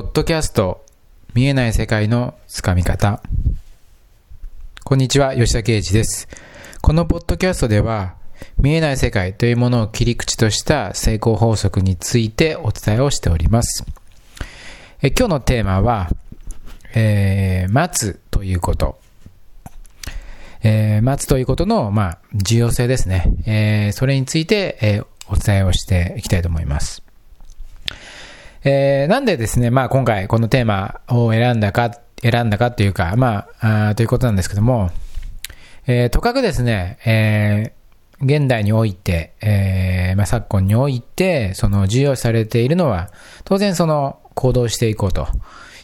ポッドキャスト見えない世界のつかみ方こんにちは吉田圭一ですこのポッドキャストでは見えない世界というものを切り口とした成功法則についてお伝えをしておりますえ今日のテーマは、えー、待つということえー、待つということの、まあ、重要性ですね。えー、それについて、えー、お伝えをしていきたいと思います。えー、なんでですね、まあ今回このテーマを選んだか、選んだかというか、まあ、あということなんですけども、えー、とかくですね、えー、現代において、えー、まあ昨今において、その重要視されているのは、当然その行動していこうと、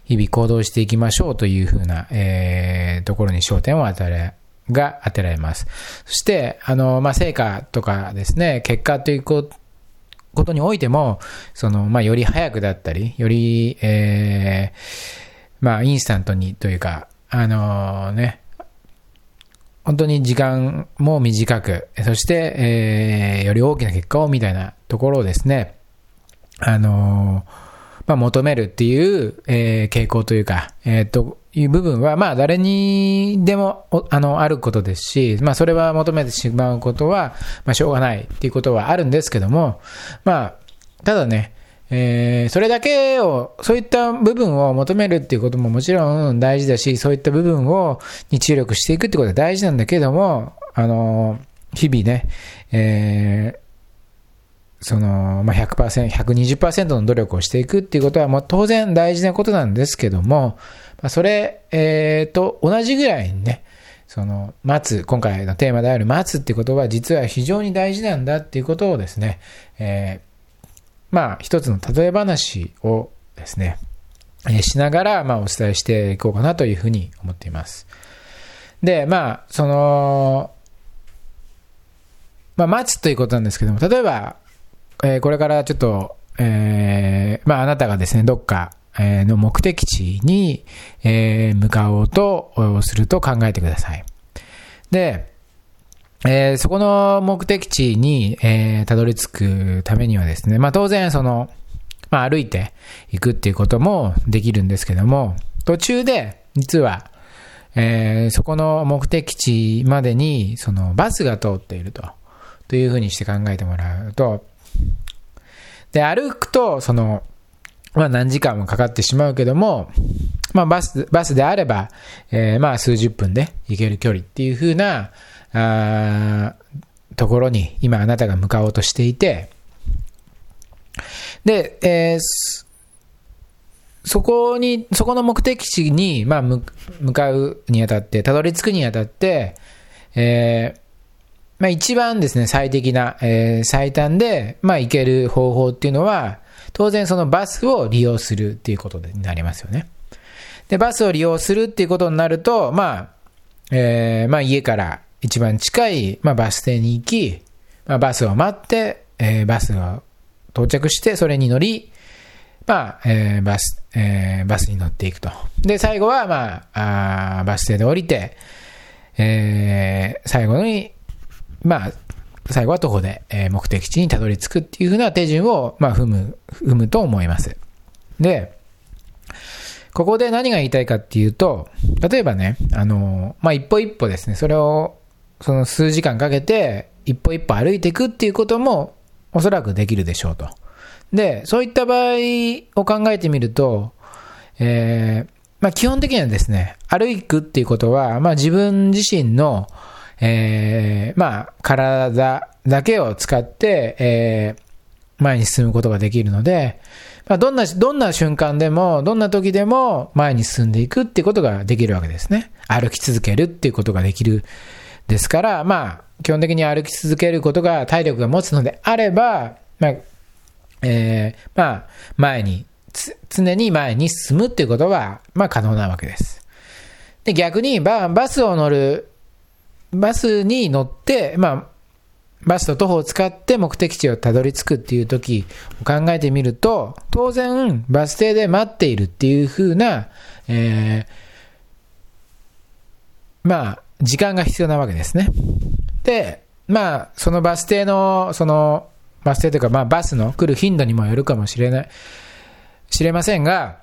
日々行動していきましょうというふうな、えー、ところに焦点を与えが当てられます。そして、あの、まあ、成果とかですね、結果ということことにおいても、その、まあ、より早くだったり、より、えー、まあ、インスタントにというか、あのね、本当に時間も短く、そして、えー、より大きな結果をみたいなところをですね、あのまあ、求めるっていう、えー、傾向というか、えっ、と、いう部分は、まあ、誰にでも、あの、あることですし、まあ、それは求めてしまうことは、まあ、しょうがないっていうことはあるんですけども、まあ、ただね、えー、それだけを、そういった部分を求めるっていうことももちろん大事だし、そういった部分を、に注力していくってことは大事なんだけども、あの、日々ね、えー、その、まあ100%、120%の努力をしていくっていうことはもう当然大事なことなんですけども、まあ、それ、えー、と同じぐらいにね、その、待つ、今回のテーマである待つっていうことは実は非常に大事なんだっていうことをですね、えー、まあ一つの例え話をですね、えしながら、まあお伝えしていこうかなというふうに思っています。で、まあ、その、まあ待つということなんですけども、例えば、えー、これからちょっと、えー、まああなたがですね、どっか、えの目的地に、え向かおうとすると考えてください。で、えー、そこの目的地に、えー、たどり着くためにはですね、まあ当然その、まあ歩いていくっていうこともできるんですけども、途中で実は、えー、そこの目的地までにそのバスが通っていると、というふうにして考えてもらうと、で、歩くと、その、まあ何時間もかかってしまうけども、まあバス、バスであれば、えー、まあ数十分で行ける距離っていう風な、あところに今あなたが向かおうとしていて、で、えー、そこに、そこの目的地に、まあ、向かうにあたって、たどり着くにあたって、えー、まあ一番ですね、最適な、えー、最短で、まあ行ける方法っていうのは、当然そのバスを利用するっていうことになりますよね。で、バスを利用するっていうことになると、まあ、えー、まあ家から一番近い、まあ、バス停に行き、まあ、バスを待って、えー、バスが到着して、それに乗り、まあ、えー、バス、えー、バスに乗っていくと。で、最後は、まあ、あバス停で降りて、えー、最後に、まあ、最後は徒歩で、目的地にたどり着くっていう風な手順を、まあ、踏む、踏むと思います。で、ここで何が言いたいかっていうと、例えばね、あの、まあ、一歩一歩ですね、それを、その数時間かけて、一歩一歩歩いていくっていうことも、おそらくできるでしょうと。で、そういった場合を考えてみると、えー、まあ、基本的にはですね、歩くっていうことは、まあ、自分自身の、えー、まあ、体だけを使って、えー、前に進むことができるので、まあ、どんな、どんな瞬間でも、どんな時でも前に進んでいくっていうことができるわけですね。歩き続けるっていうことができる。ですから、まあ、基本的に歩き続けることが体力が持つのであれば、まあ、えー、まあ、前に、常に前に進むっていうことは、まあ、可能なわけです。で、逆にバ、バスを乗るバスに乗って、まあ、バスと徒歩を使って目的地をたどり着くっていう時を考えてみると、当然バス停で待っているっていう風な、えー、まあ、時間が必要なわけですね。で、まあ、そのバス停の、その、バス停というか、まあ、バスの来る頻度にもよるかもしれない、知れませんが、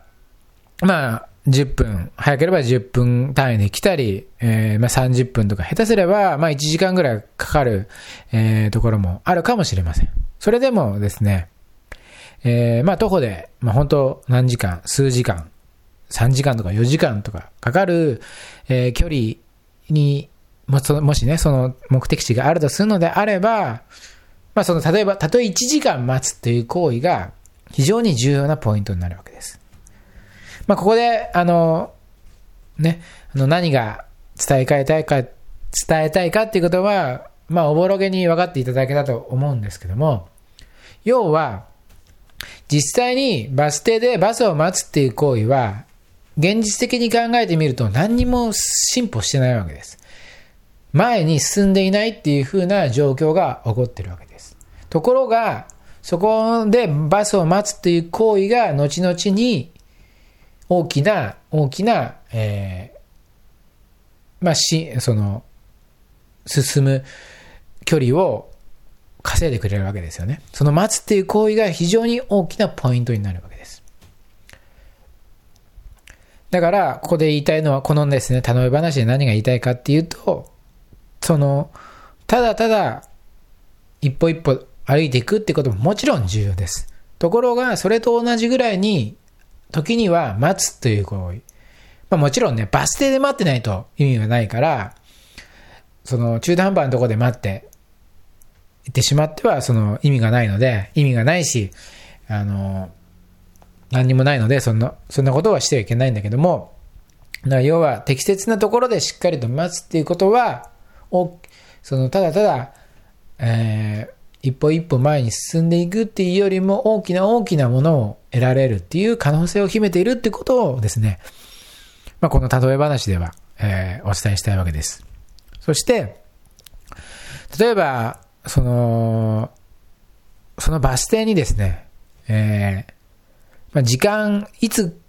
まあ、10分、早ければ10分単位で来たり、えー、まあ30分とか、下手すれば、まあ1時間ぐらいかかる、えー、ところもあるかもしれません。それでもですね、えー、まあ徒歩で、まあ本当何時間、数時間、3時間とか4時間とかかかる、えー、距離にも、もしね、その目的地があるとするのであれば、まあその、例えば、たとえ1時間待つという行為が非常に重要なポイントになるわけです。まあここで、あの、ね、あの何が伝えたいか、伝えたいかっていうことは、まあおぼろげに分かっていただけたと思うんですけども、要は、実際にバス停でバスを待つっていう行為は、現実的に考えてみると何にも進歩してないわけです。前に進んでいないっていう風な状況が起こってるわけです。ところが、そこでバスを待つという行為が後々に大きな、大きな、えー、まあ、し、その、進む距離を稼いでくれるわけですよね。その待つっていう行為が非常に大きなポイントになるわけです。だから、ここで言いたいのは、このですね、頼み話で何が言いたいかっていうと、その、ただただ、一歩一歩歩いていくってことももちろん重要です。ところが、それと同じぐらいに、時には待つという行為。まあもちろんね、バス停で待ってないと意味がないから、その中途半端なとこで待って行ってしまってはその意味がないので、意味がないし、あの、何にもないので、そんな、そんなことはしてはいけないんだけども、要は適切なところでしっかりと待つっていうことは、おそのただただ、えー、一歩一歩前に進んでいくっていうよりも大きな大きなものを得られるっていう可能性を秘めているってことをですね、まあ、この例え話では、えー、お伝えしたいわけです。そして、例えば、その、そのバス停にですね、えー、まあ、時間、いつ、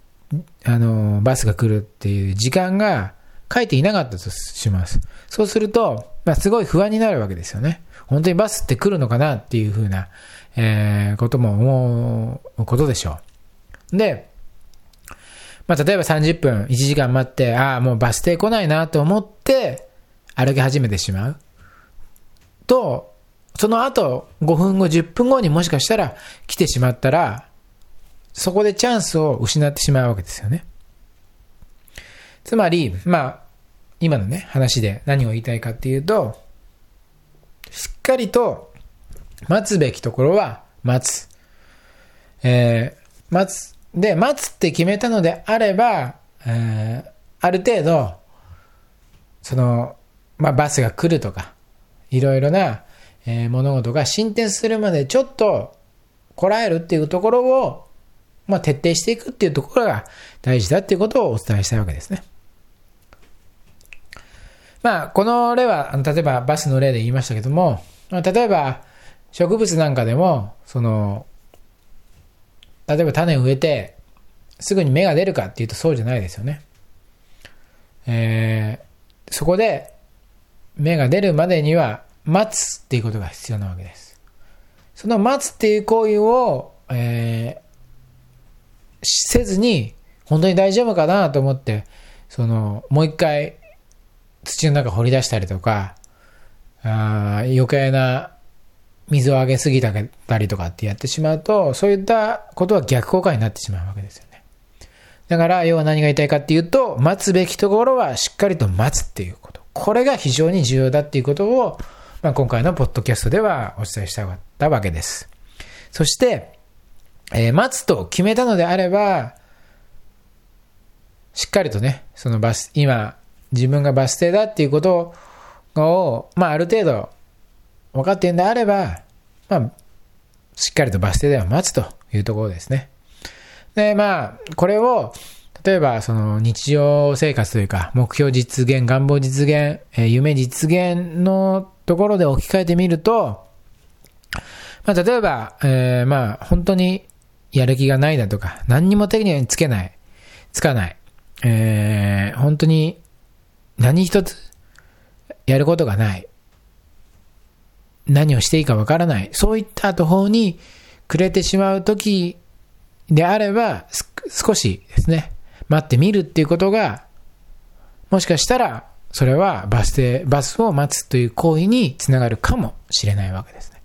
あの、バスが来るっていう時間が書いていなかったとします。そうすると、まあ、すごい不安になるわけですよね。本当にバスって来るのかなっていうふうな、えー、ことも思うことでしょう。で、まあ、例えば30分、1時間待って、ああ、もうバス停来ないなと思って、歩き始めてしまう。と、その後、5分後、10分後にもしかしたら来てしまったら、そこでチャンスを失ってしまうわけですよね。つまり、まあ、今のね、話で何を言いたいかっていうと、しっかりと待つべきところは待つ。えー、待つ。で、待つって決めたのであれば、えー、ある程度、その、まあ、バスが来るとか、いろいろな、えー、物事が進展するまでちょっとこらえるっていうところを、まあ、徹底していくっていうところが大事だっていうことをお伝えしたいわけですね。まあ、この例は、例えばバスの例で言いましたけども、例えば植物なんかでも、その、例えば種を植えて、すぐに芽が出るかっていうとそうじゃないですよね。えー、そこで芽が出るまでには待つっていうことが必要なわけです。その待つっていう行為を、えー、せずに、本当に大丈夫かなと思って、その、もう一回土の中掘り出したりとか、あ余計な水をあげすぎたりとかってやってしまうと、そういったことは逆効果になってしまうわけですよね。だから、要は何が言いたいかっていうと、待つべきところはしっかりと待つっていうこと。これが非常に重要だっていうことを、まあ、今回のポッドキャストではお伝えしたかったわけです。そして、えー、待つと決めたのであれば、しっかりとね、そのバス、今、自分がバス停だっていうことを、まあ、ある程度分かっているんであれば、まあ、しっかりとバス停では待つというところですね。で、まあ、これを、例えば、その日常生活というか、目標実現、願望実現、え夢実現のところで置き換えてみると、まあ、例えば、えー、まあ、本当にやる気がないだとか、何にも手につけない、つかない、えー、本当に何一つやることがない、何をしていいかわからない、そういった途方に暮れてしまうときであれば、少しですね、待ってみるっていうことが、もしかしたら、それはバス停、バスを待つという行為につながるかもしれないわけですね。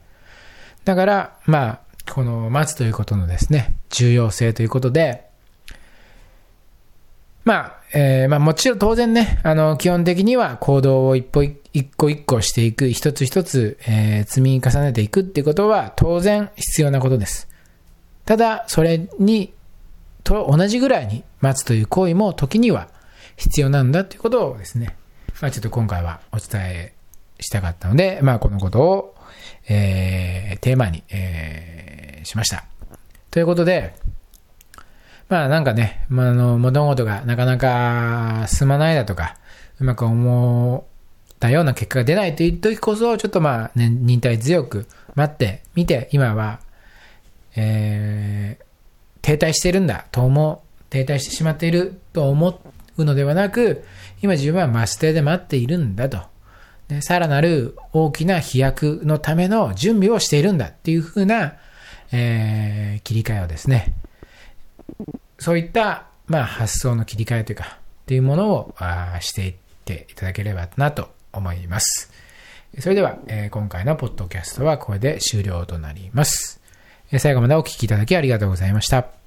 だから、まあ、この待つということのですね、重要性ということで、まあ、えー、まあもちろん当然ね、あの、基本的には行動を一歩一個一個していく、一つ一つ、えー、積み重ねていくっていうことは当然必要なことです。ただ、それに、と同じぐらいに待つという行為も時には必要なんだということをですね、まあちょっと今回はお伝えしたかったので、まあこのことを、えー、テーマに、えー、しました。ということで、まあなんかね、まあ、あの、物事がなかなか進まないだとか、うまく思ったような結果が出ないという時こそ、ちょっとまあ、ね、忍耐強く待ってみて、今は、えー、停滞してるんだと思う、停滞してしまっていると思うのではなく、今自分はマステで待っているんだと。でさらなる大きな飛躍のための準備をしているんだっていうふうな、えー、切り替えをですね、そういった、まあ、発想の切り替えというか、っていうものをあしていっていただければなと思います。それでは、えー、今回のポッドキャストはこれで終了となります。最後までお聴きいただきありがとうございました。